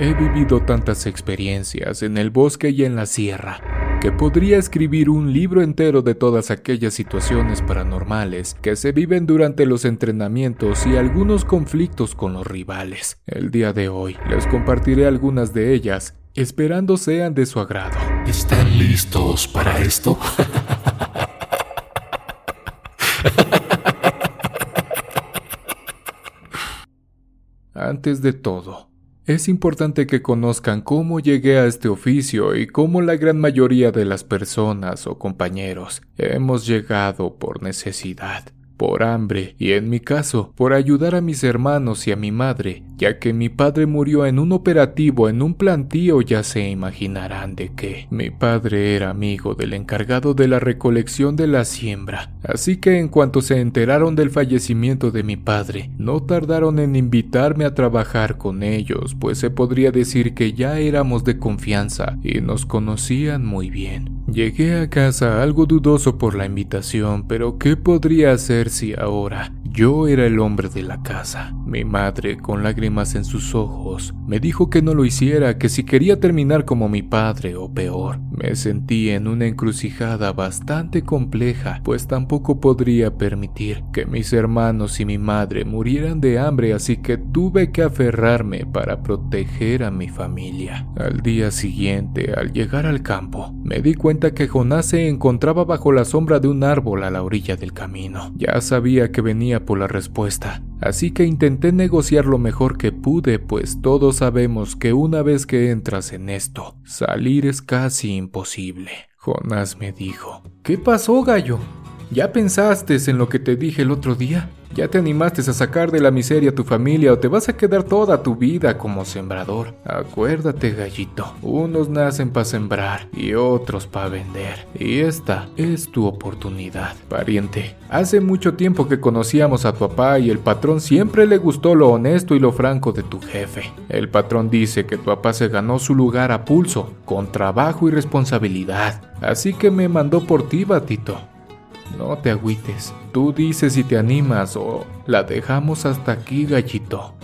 He vivido tantas experiencias en el bosque y en la sierra que podría escribir un libro entero de todas aquellas situaciones paranormales que se viven durante los entrenamientos y algunos conflictos con los rivales. El día de hoy les compartiré algunas de ellas, esperando sean de su agrado. ¿Están listos para esto? Antes de todo, es importante que conozcan cómo llegué a este oficio y cómo la gran mayoría de las personas o compañeros hemos llegado por necesidad por hambre y en mi caso por ayudar a mis hermanos y a mi madre, ya que mi padre murió en un operativo en un plantío ya se imaginarán de qué. Mi padre era amigo del encargado de la recolección de la siembra, así que en cuanto se enteraron del fallecimiento de mi padre, no tardaron en invitarme a trabajar con ellos, pues se podría decir que ya éramos de confianza y nos conocían muy bien. Llegué a casa algo dudoso por la invitación, pero ¿qué podría hacer si ahora yo era el hombre de la casa. Mi madre, con lágrimas en sus ojos, me dijo que no lo hiciera, que si quería terminar como mi padre o peor. Me sentí en una encrucijada bastante compleja, pues tampoco podría permitir que mis hermanos y mi madre murieran de hambre, así que tuve que aferrarme para proteger a mi familia. Al día siguiente, al llegar al campo, me di cuenta que Jonás se encontraba bajo la sombra de un árbol a la orilla del camino. Ya sabía que venía la respuesta, así que intenté negociar lo mejor que pude, pues todos sabemos que una vez que entras en esto, salir es casi imposible. Jonás me dijo, ¿Qué pasó, gallo? ¿Ya pensaste en lo que te dije el otro día? ¿Ya te animaste a sacar de la miseria a tu familia o te vas a quedar toda tu vida como sembrador? Acuérdate, gallito, unos nacen para sembrar y otros para vender. Y esta es tu oportunidad, pariente. Hace mucho tiempo que conocíamos a tu papá y el patrón siempre le gustó lo honesto y lo franco de tu jefe. El patrón dice que tu papá se ganó su lugar a pulso, con trabajo y responsabilidad. Así que me mandó por ti, batito. No te agüites. Tú dices si te animas o la dejamos hasta aquí, gallito.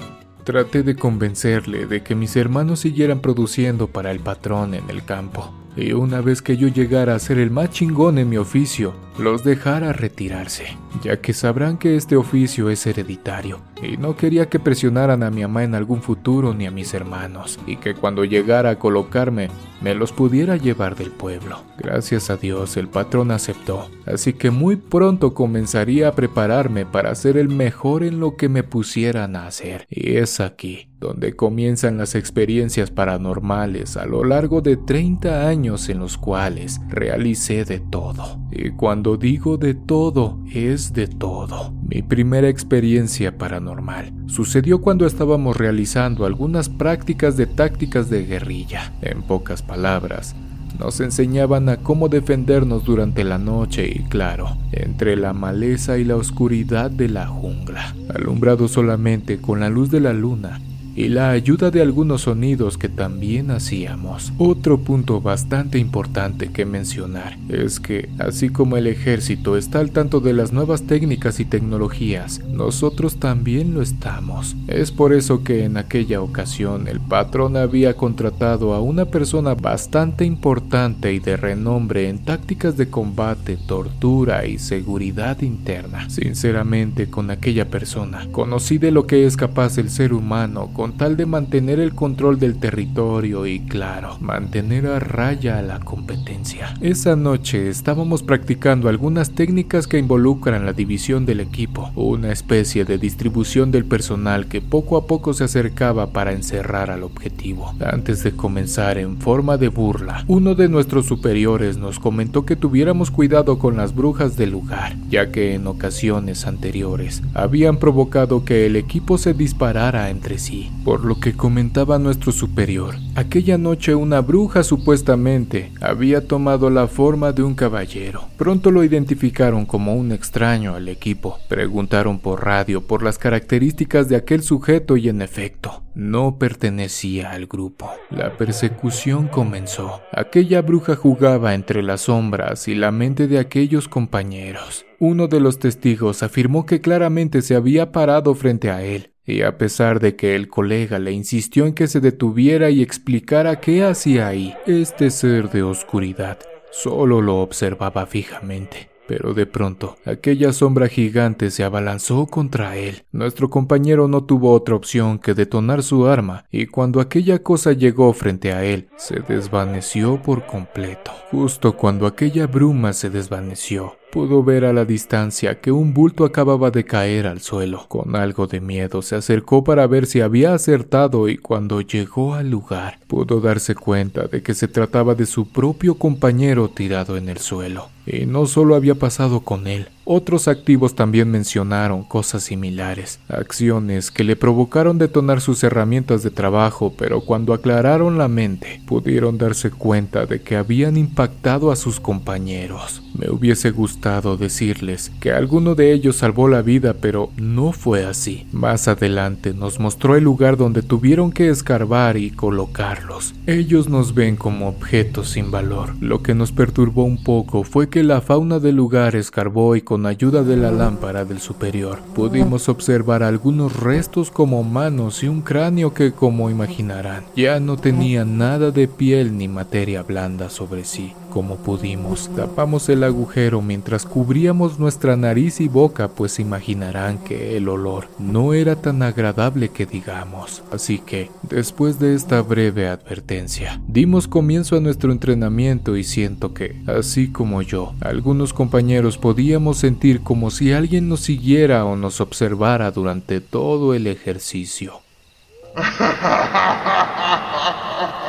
Traté de convencerle de que mis hermanos siguieran produciendo para el patrón en el campo y una vez que yo llegara a ser el más chingón en mi oficio, los dejara retirarse, ya que sabrán que este oficio es hereditario, y no quería que presionaran a mi mamá en algún futuro ni a mis hermanos, y que cuando llegara a colocarme, me los pudiera llevar del pueblo. Gracias a Dios el patrón aceptó, así que muy pronto comenzaría a prepararme para ser el mejor en lo que me pusieran a hacer, y es aquí donde comienzan las experiencias paranormales a lo largo de 30 años en los cuales realicé de todo. Y cuando digo de todo, es de todo. Mi primera experiencia paranormal sucedió cuando estábamos realizando algunas prácticas de tácticas de guerrilla. En pocas palabras, nos enseñaban a cómo defendernos durante la noche y claro, entre la maleza y la oscuridad de la jungla, alumbrado solamente con la luz de la luna y la ayuda de algunos sonidos que también hacíamos. Otro punto bastante importante que mencionar es que, así como el ejército está al tanto de las nuevas técnicas y tecnologías, nosotros también lo estamos. Es por eso que en aquella ocasión el patrón había contratado a una persona bastante importante y de renombre en tácticas de combate, tortura y seguridad interna. Sinceramente, con aquella persona, conocí de lo que es capaz el ser humano tal de mantener el control del territorio y, claro, mantener a raya a la competencia. Esa noche estábamos practicando algunas técnicas que involucran la división del equipo, una especie de distribución del personal que poco a poco se acercaba para encerrar al objetivo. Antes de comenzar en forma de burla, uno de nuestros superiores nos comentó que tuviéramos cuidado con las brujas del lugar, ya que en ocasiones anteriores habían provocado que el equipo se disparara entre sí. Por lo que comentaba nuestro superior, aquella noche una bruja supuestamente había tomado la forma de un caballero. Pronto lo identificaron como un extraño al equipo. Preguntaron por radio por las características de aquel sujeto y en efecto, no pertenecía al grupo. La persecución comenzó. Aquella bruja jugaba entre las sombras y la mente de aquellos compañeros. Uno de los testigos afirmó que claramente se había parado frente a él y a pesar de que el colega le insistió en que se detuviera y explicara qué hacía ahí, este ser de oscuridad solo lo observaba fijamente. Pero de pronto, aquella sombra gigante se abalanzó contra él. Nuestro compañero no tuvo otra opción que detonar su arma, y cuando aquella cosa llegó frente a él, se desvaneció por completo. Justo cuando aquella bruma se desvaneció, Pudo ver a la distancia que un bulto acababa de caer al suelo. Con algo de miedo se acercó para ver si había acertado y cuando llegó al lugar pudo darse cuenta de que se trataba de su propio compañero tirado en el suelo. Y no solo había pasado con él, otros activos también mencionaron cosas similares, acciones que le provocaron detonar sus herramientas de trabajo, pero cuando aclararon la mente, pudieron darse cuenta de que habían impactado a sus compañeros. Me hubiese gustado decirles que alguno de ellos salvó la vida, pero no fue así. Más adelante nos mostró el lugar donde tuvieron que escarbar y colocarlos. Ellos nos ven como objetos sin valor. Lo que nos perturbó un poco fue que la fauna del lugar escarbó y con ayuda de la lámpara del superior pudimos observar algunos restos como manos y un cráneo que, como imaginarán, ya no tenía nada de piel ni materia blanda sobre sí. Como pudimos, tapamos el agujero mientras cubríamos nuestra nariz y boca, pues imaginarán que el olor no era tan agradable que digamos. Así que, después de esta breve advertencia, dimos comienzo a nuestro entrenamiento y siento que, así como yo, algunos compañeros podíamos sentir como si alguien nos siguiera o nos observara durante todo el ejercicio.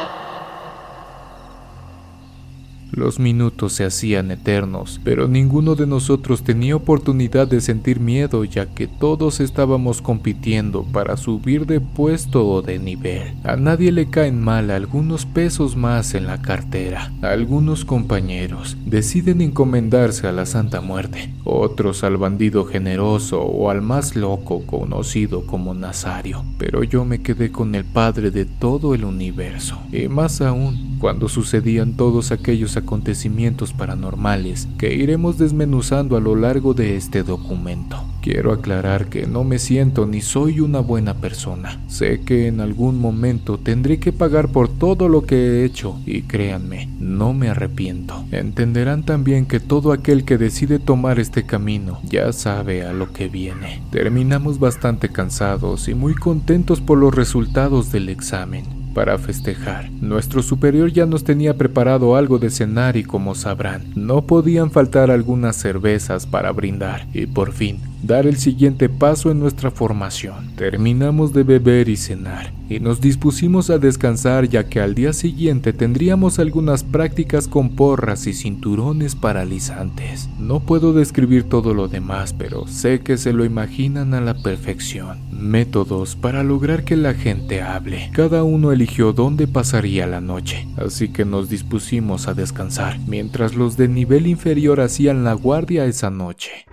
Los minutos se hacían eternos, pero ninguno de nosotros tenía oportunidad de sentir miedo ya que todos estábamos compitiendo para subir de puesto o de nivel. A nadie le caen mal algunos pesos más en la cartera. Algunos compañeros deciden encomendarse a la Santa Muerte, otros al bandido generoso o al más loco conocido como Nazario. Pero yo me quedé con el Padre de todo el universo. Y más aún, cuando sucedían todos aquellos acontecimientos paranormales que iremos desmenuzando a lo largo de este documento. Quiero aclarar que no me siento ni soy una buena persona. Sé que en algún momento tendré que pagar por todo lo que he hecho y créanme, no me arrepiento. Entenderán también que todo aquel que decide tomar este camino ya sabe a lo que viene. Terminamos bastante cansados y muy contentos por los resultados del examen para festejar. Nuestro superior ya nos tenía preparado algo de cenar y como sabrán, no podían faltar algunas cervezas para brindar y por fin dar el siguiente paso en nuestra formación. Terminamos de beber y cenar y nos dispusimos a descansar ya que al día siguiente tendríamos algunas prácticas con porras y cinturones paralizantes. No puedo describir todo lo demás, pero sé que se lo imaginan a la perfección. Métodos para lograr que la gente hable. Cada uno eligió dónde pasaría la noche, así que nos dispusimos a descansar, mientras los de nivel inferior hacían la guardia esa noche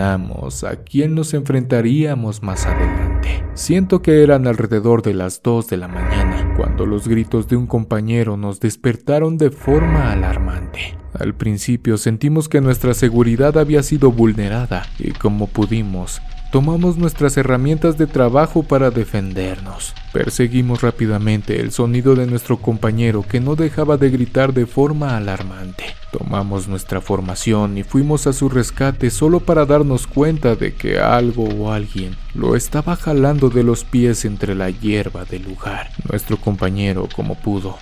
a quién nos enfrentaríamos más adelante. Siento que eran alrededor de las 2 de la mañana, cuando los gritos de un compañero nos despertaron de forma alarmante. Al principio sentimos que nuestra seguridad había sido vulnerada y como pudimos, tomamos nuestras herramientas de trabajo para defendernos. Perseguimos rápidamente el sonido de nuestro compañero que no dejaba de gritar de forma alarmante. Tomamos nuestra formación y fuimos a su rescate solo para darnos cuenta de que algo o alguien lo estaba jalando de los pies entre la hierba del lugar. Nuestro compañero, como pudo,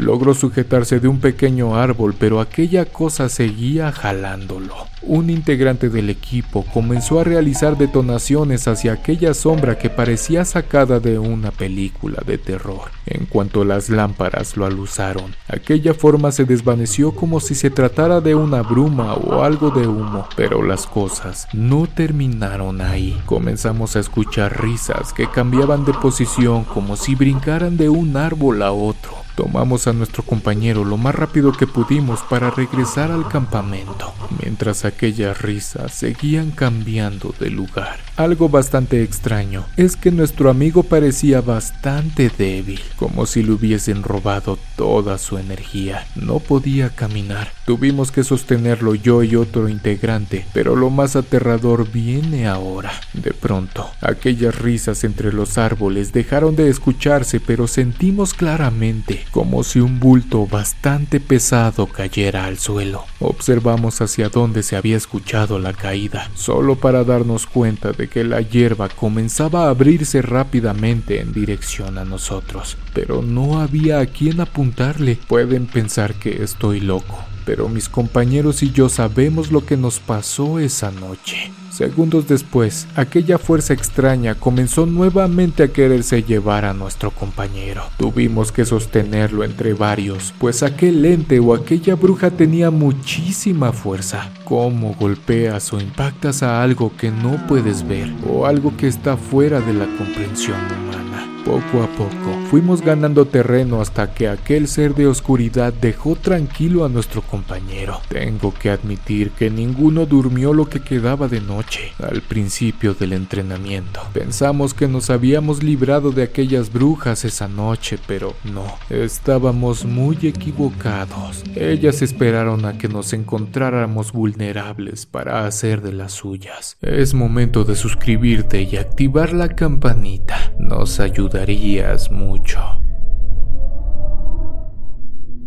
Logró sujetarse de un pequeño árbol, pero aquella cosa seguía jalándolo. Un integrante del equipo comenzó a realizar detonaciones hacia aquella sombra que parecía sacada de una película de terror. En cuanto las lámparas lo aluzaron, aquella forma se desvaneció como si se tratara de una bruma o algo de humo, pero las cosas no terminaron ahí. Comenzamos a escuchar risas que cambiaban de posición como si brincaran de un árbol a otro. Tomamos a nuestro compañero lo más rápido que pudimos para regresar al campamento, mientras aquellas risas seguían cambiando de lugar. Algo bastante extraño es que nuestro amigo parecía bastante débil, como si le hubiesen robado toda su energía. No podía caminar. Tuvimos que sostenerlo yo y otro integrante, pero lo más aterrador viene ahora. De pronto, aquellas risas entre los árboles dejaron de escucharse, pero sentimos claramente como si un bulto bastante pesado cayera al suelo. Observamos hacia dónde se había escuchado la caída, solo para darnos cuenta de que la hierba comenzaba a abrirse rápidamente en dirección a nosotros, pero no había a quien apuntarle. Pueden pensar que estoy loco, pero mis compañeros y yo sabemos lo que nos pasó esa noche. Segundos después, aquella fuerza extraña comenzó nuevamente a quererse llevar a nuestro compañero. Tuvimos que sostenerlo entre varios, pues aquel ente o aquella bruja tenía muchísima fuerza. ¿Cómo golpeas o impactas a algo que no puedes ver o algo que está fuera de la comprensión humana? Poco a poco fuimos ganando terreno hasta que aquel ser de oscuridad dejó tranquilo a nuestro compañero. Tengo que admitir que ninguno durmió lo que quedaba de noche al principio del entrenamiento. Pensamos que nos habíamos librado de aquellas brujas esa noche, pero no, estábamos muy equivocados. Ellas esperaron a que nos encontráramos vulnerables para hacer de las suyas. Es momento de suscribirte y activar la campanita. Nos ayudarías mucho. mucho.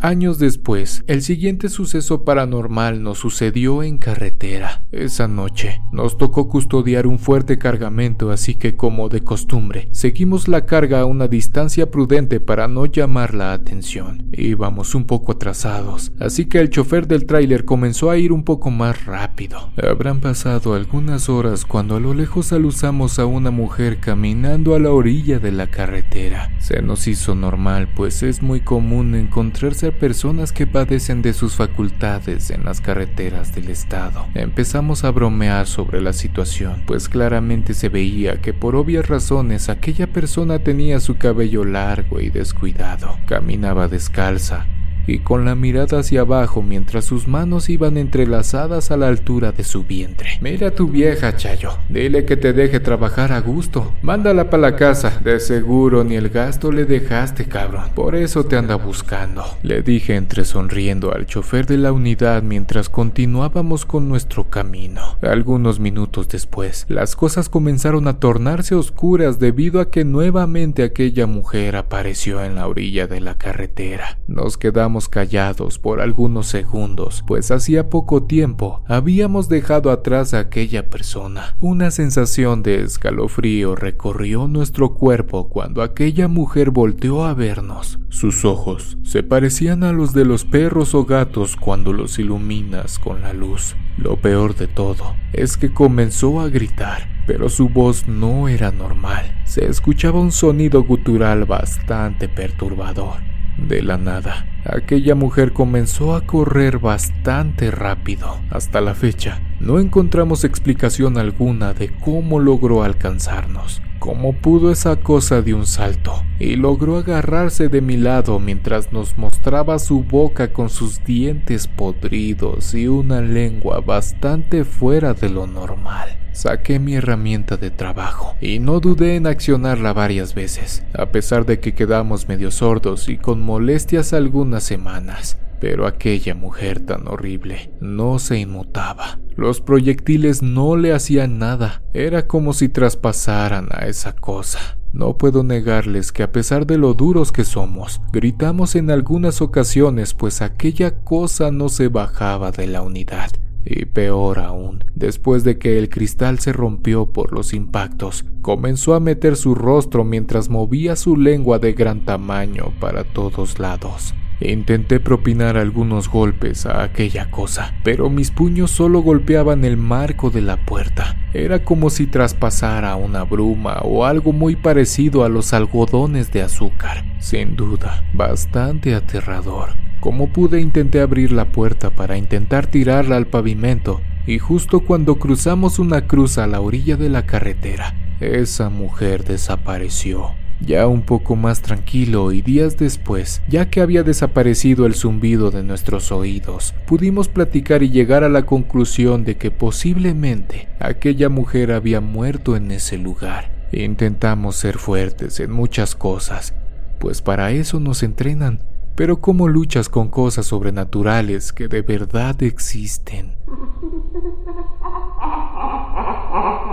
Años después, el siguiente suceso paranormal nos sucedió en carretera. Esa noche nos tocó custodiar un fuerte cargamento, así que como de costumbre, seguimos la carga a una distancia prudente para no llamar la atención. Íbamos un poco atrasados, así que el chofer del tráiler comenzó a ir un poco más rápido. Habrán pasado algunas horas cuando a lo lejos alusamos a una mujer caminando a la orilla de la carretera. Se nos hizo normal, pues es muy común encontrarse personas que padecen de sus facultades en las carreteras del estado. Empezamos a bromear sobre la situación, pues claramente se veía que por obvias razones aquella persona tenía su cabello largo y descuidado, caminaba descalza, y con la mirada hacia abajo mientras sus manos iban entrelazadas a la altura de su vientre. Mira a tu vieja, Chayo. Dile que te deje trabajar a gusto. Mándala para la casa. De seguro ni el gasto le dejaste, cabrón. Por eso te anda buscando. Le dije entre sonriendo al chofer de la unidad mientras continuábamos con nuestro camino. Algunos minutos después, las cosas comenzaron a tornarse oscuras debido a que nuevamente aquella mujer apareció en la orilla de la carretera. Nos quedamos callados por algunos segundos, pues hacía poco tiempo habíamos dejado atrás a aquella persona. Una sensación de escalofrío recorrió nuestro cuerpo cuando aquella mujer volteó a vernos. Sus ojos se parecían a los de los perros o gatos cuando los iluminas con la luz. Lo peor de todo es que comenzó a gritar, pero su voz no era normal. Se escuchaba un sonido gutural bastante perturbador. De la nada, aquella mujer comenzó a correr bastante rápido. Hasta la fecha, no encontramos explicación alguna de cómo logró alcanzarnos, cómo pudo esa cosa de un salto, y logró agarrarse de mi lado mientras nos mostraba su boca con sus dientes podridos y una lengua bastante fuera de lo normal. Saqué mi herramienta de trabajo y no dudé en accionarla varias veces, a pesar de que quedamos medio sordos y con molestias algunas semanas. Pero aquella mujer tan horrible no se inmutaba. Los proyectiles no le hacían nada. Era como si traspasaran a esa cosa. No puedo negarles que a pesar de lo duros que somos, gritamos en algunas ocasiones pues aquella cosa no se bajaba de la unidad. Y peor aún, después de que el cristal se rompió por los impactos, comenzó a meter su rostro mientras movía su lengua de gran tamaño para todos lados. Intenté propinar algunos golpes a aquella cosa, pero mis puños solo golpeaban el marco de la puerta. Era como si traspasara una bruma o algo muy parecido a los algodones de azúcar. Sin duda, bastante aterrador. Como pude intenté abrir la puerta para intentar tirarla al pavimento y justo cuando cruzamos una cruz a la orilla de la carretera, esa mujer desapareció. Ya un poco más tranquilo y días después, ya que había desaparecido el zumbido de nuestros oídos, pudimos platicar y llegar a la conclusión de que posiblemente aquella mujer había muerto en ese lugar. Intentamos ser fuertes en muchas cosas, pues para eso nos entrenan. Pero ¿cómo luchas con cosas sobrenaturales que de verdad existen?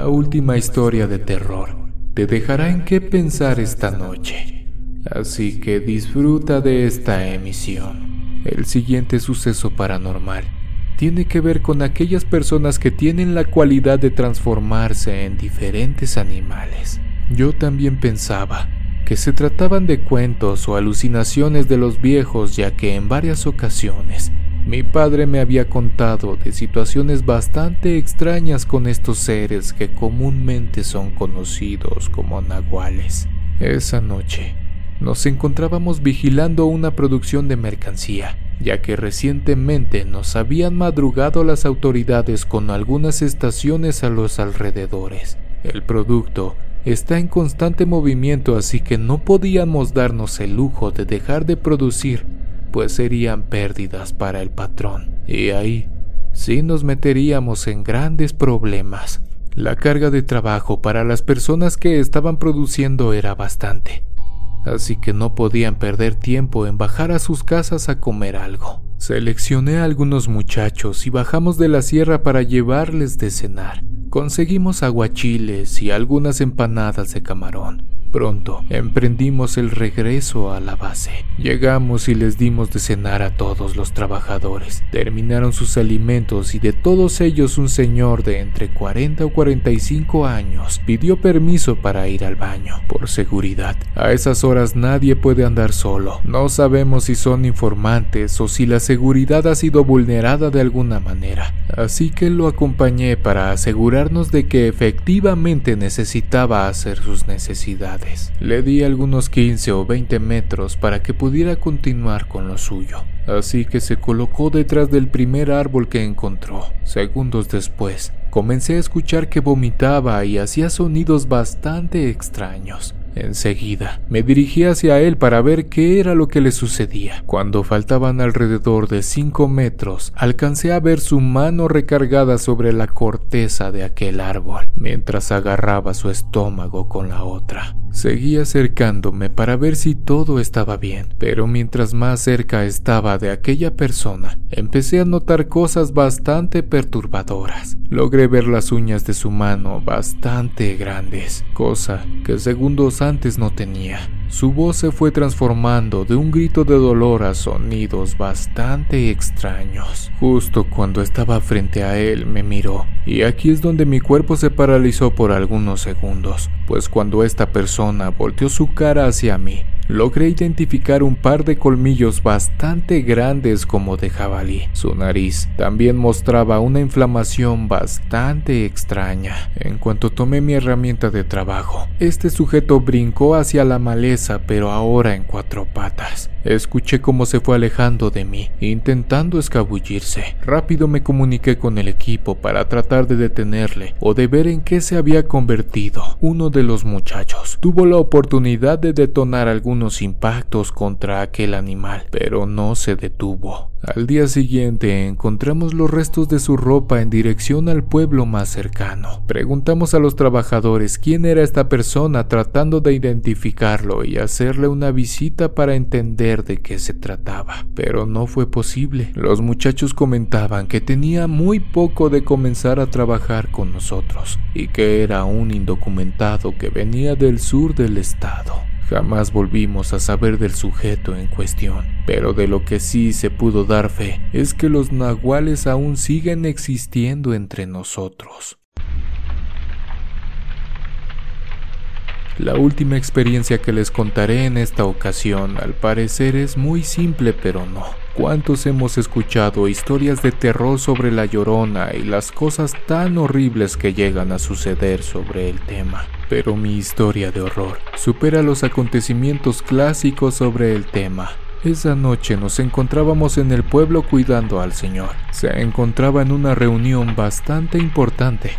La última historia de terror te dejará en qué pensar esta noche. Así que disfruta de esta emisión. El siguiente suceso paranormal tiene que ver con aquellas personas que tienen la cualidad de transformarse en diferentes animales. Yo también pensaba que se trataban de cuentos o alucinaciones de los viejos ya que en varias ocasiones mi padre me había contado de situaciones bastante extrañas con estos seres que comúnmente son conocidos como nahuales. Esa noche nos encontrábamos vigilando una producción de mercancía, ya que recientemente nos habían madrugado las autoridades con algunas estaciones a los alrededores. El producto está en constante movimiento así que no podíamos darnos el lujo de dejar de producir pues serían pérdidas para el patrón. Y ahí sí nos meteríamos en grandes problemas. La carga de trabajo para las personas que estaban produciendo era bastante, así que no podían perder tiempo en bajar a sus casas a comer algo. Seleccioné a algunos muchachos y bajamos de la sierra para llevarles de cenar. Conseguimos aguachiles y algunas empanadas de camarón. Pronto emprendimos el regreso a la base. Llegamos y les dimos de cenar a todos los trabajadores. Terminaron sus alimentos y de todos ellos un señor de entre 40 o 45 años pidió permiso para ir al baño. Por seguridad, a esas horas nadie puede andar solo. No sabemos si son informantes o si la seguridad ha sido vulnerada de alguna manera. Así que lo acompañé para asegurarnos de que efectivamente necesitaba hacer sus necesidades. Le di algunos 15 o 20 metros para que pudiera continuar con lo suyo, así que se colocó detrás del primer árbol que encontró. Segundos después, comencé a escuchar que vomitaba y hacía sonidos bastante extraños. Enseguida me dirigí hacia él para ver qué era lo que le sucedía. Cuando faltaban alrededor de cinco metros, alcancé a ver su mano recargada sobre la corteza de aquel árbol, mientras agarraba su estómago con la otra. Seguí acercándome para ver si todo estaba bien, pero mientras más cerca estaba de aquella persona, empecé a notar cosas bastante perturbadoras. Logré ver las uñas de su mano bastante grandes, cosa que segundos antes no tenía. Su voz se fue transformando de un grito de dolor a sonidos bastante extraños. Justo cuando estaba frente a él me miró, y aquí es donde mi cuerpo se paralizó por algunos segundos, pues cuando esta persona volteó su cara hacia mí, logré identificar un par de colmillos bastante grandes como de jabalí. Su nariz también mostraba una inflamación bastante extraña. En cuanto tomé mi herramienta de trabajo, este sujeto brincó hacia la maleza pero ahora en cuatro patas. Escuché cómo se fue alejando de mí, intentando escabullirse. Rápido me comuniqué con el equipo para tratar de detenerle o de ver en qué se había convertido. Uno de los muchachos tuvo la oportunidad de detonar algunos impactos contra aquel animal, pero no se detuvo. Al día siguiente encontramos los restos de su ropa en dirección al pueblo más cercano. Preguntamos a los trabajadores quién era esta persona de identificarlo y hacerle una visita para entender de qué se trataba, pero no fue posible. Los muchachos comentaban que tenía muy poco de comenzar a trabajar con nosotros y que era un indocumentado que venía del sur del estado. Jamás volvimos a saber del sujeto en cuestión, pero de lo que sí se pudo dar fe es que los nahuales aún siguen existiendo entre nosotros. La última experiencia que les contaré en esta ocasión al parecer es muy simple pero no. ¿Cuántos hemos escuchado historias de terror sobre la llorona y las cosas tan horribles que llegan a suceder sobre el tema? Pero mi historia de horror supera los acontecimientos clásicos sobre el tema. Esa noche nos encontrábamos en el pueblo cuidando al Señor. Se encontraba en una reunión bastante importante,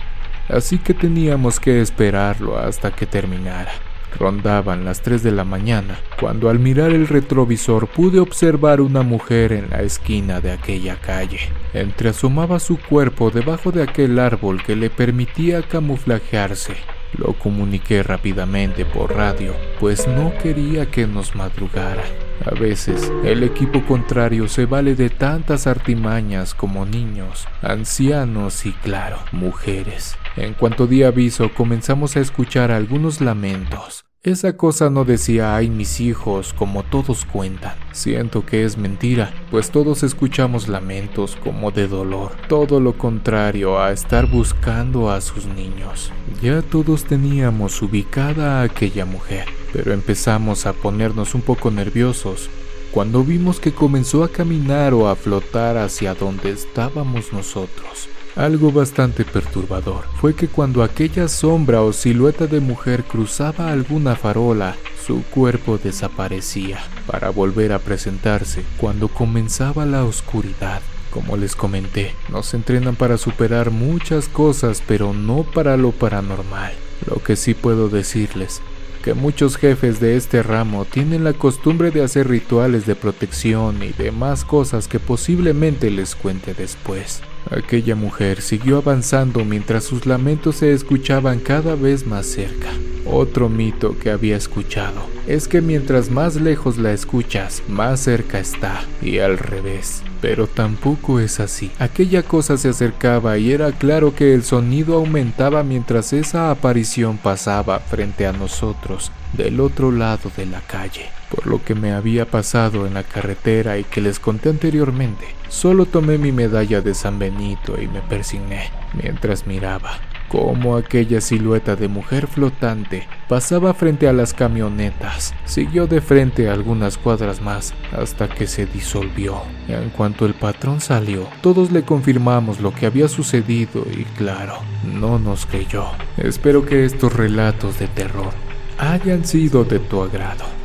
así que teníamos que esperarlo hasta que terminara. Rondaban las 3 de la mañana, cuando al mirar el retrovisor pude observar una mujer en la esquina de aquella calle. Entreasomaba su cuerpo debajo de aquel árbol que le permitía camuflajearse. Lo comuniqué rápidamente por radio, pues no quería que nos madrugara. A veces, el equipo contrario se vale de tantas artimañas como niños, ancianos y, claro, mujeres. En cuanto di aviso, comenzamos a escuchar algunos lamentos. Esa cosa no decía ay mis hijos como todos cuentan. Siento que es mentira, pues todos escuchamos lamentos como de dolor. Todo lo contrario a estar buscando a sus niños. Ya todos teníamos ubicada a aquella mujer, pero empezamos a ponernos un poco nerviosos cuando vimos que comenzó a caminar o a flotar hacia donde estábamos nosotros. Algo bastante perturbador fue que cuando aquella sombra o silueta de mujer cruzaba alguna farola, su cuerpo desaparecía para volver a presentarse cuando comenzaba la oscuridad. Como les comenté, nos entrenan para superar muchas cosas, pero no para lo paranormal. Lo que sí puedo decirles que muchos jefes de este ramo tienen la costumbre de hacer rituales de protección y demás cosas que posiblemente les cuente después. Aquella mujer siguió avanzando mientras sus lamentos se escuchaban cada vez más cerca. Otro mito que había escuchado es que mientras más lejos la escuchas, más cerca está, y al revés. Pero tampoco es así. Aquella cosa se acercaba y era claro que el sonido aumentaba mientras esa aparición pasaba frente a nosotros, del otro lado de la calle. Por lo que me había pasado en la carretera y que les conté anteriormente, solo tomé mi medalla de San Benito y me persigné mientras miraba cómo aquella silueta de mujer flotante pasaba frente a las camionetas. Siguió de frente algunas cuadras más hasta que se disolvió. En cuanto el patrón salió, todos le confirmamos lo que había sucedido y claro, no nos creyó. Espero que estos relatos de terror hayan sido de tu agrado.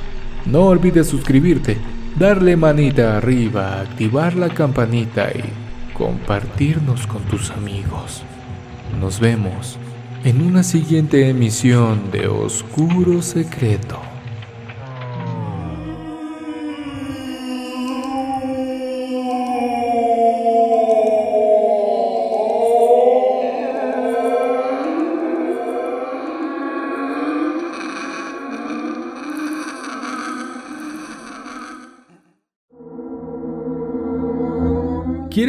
No olvides suscribirte, darle manita arriba, activar la campanita y compartirnos con tus amigos. Nos vemos en una siguiente emisión de Oscuro Secreto.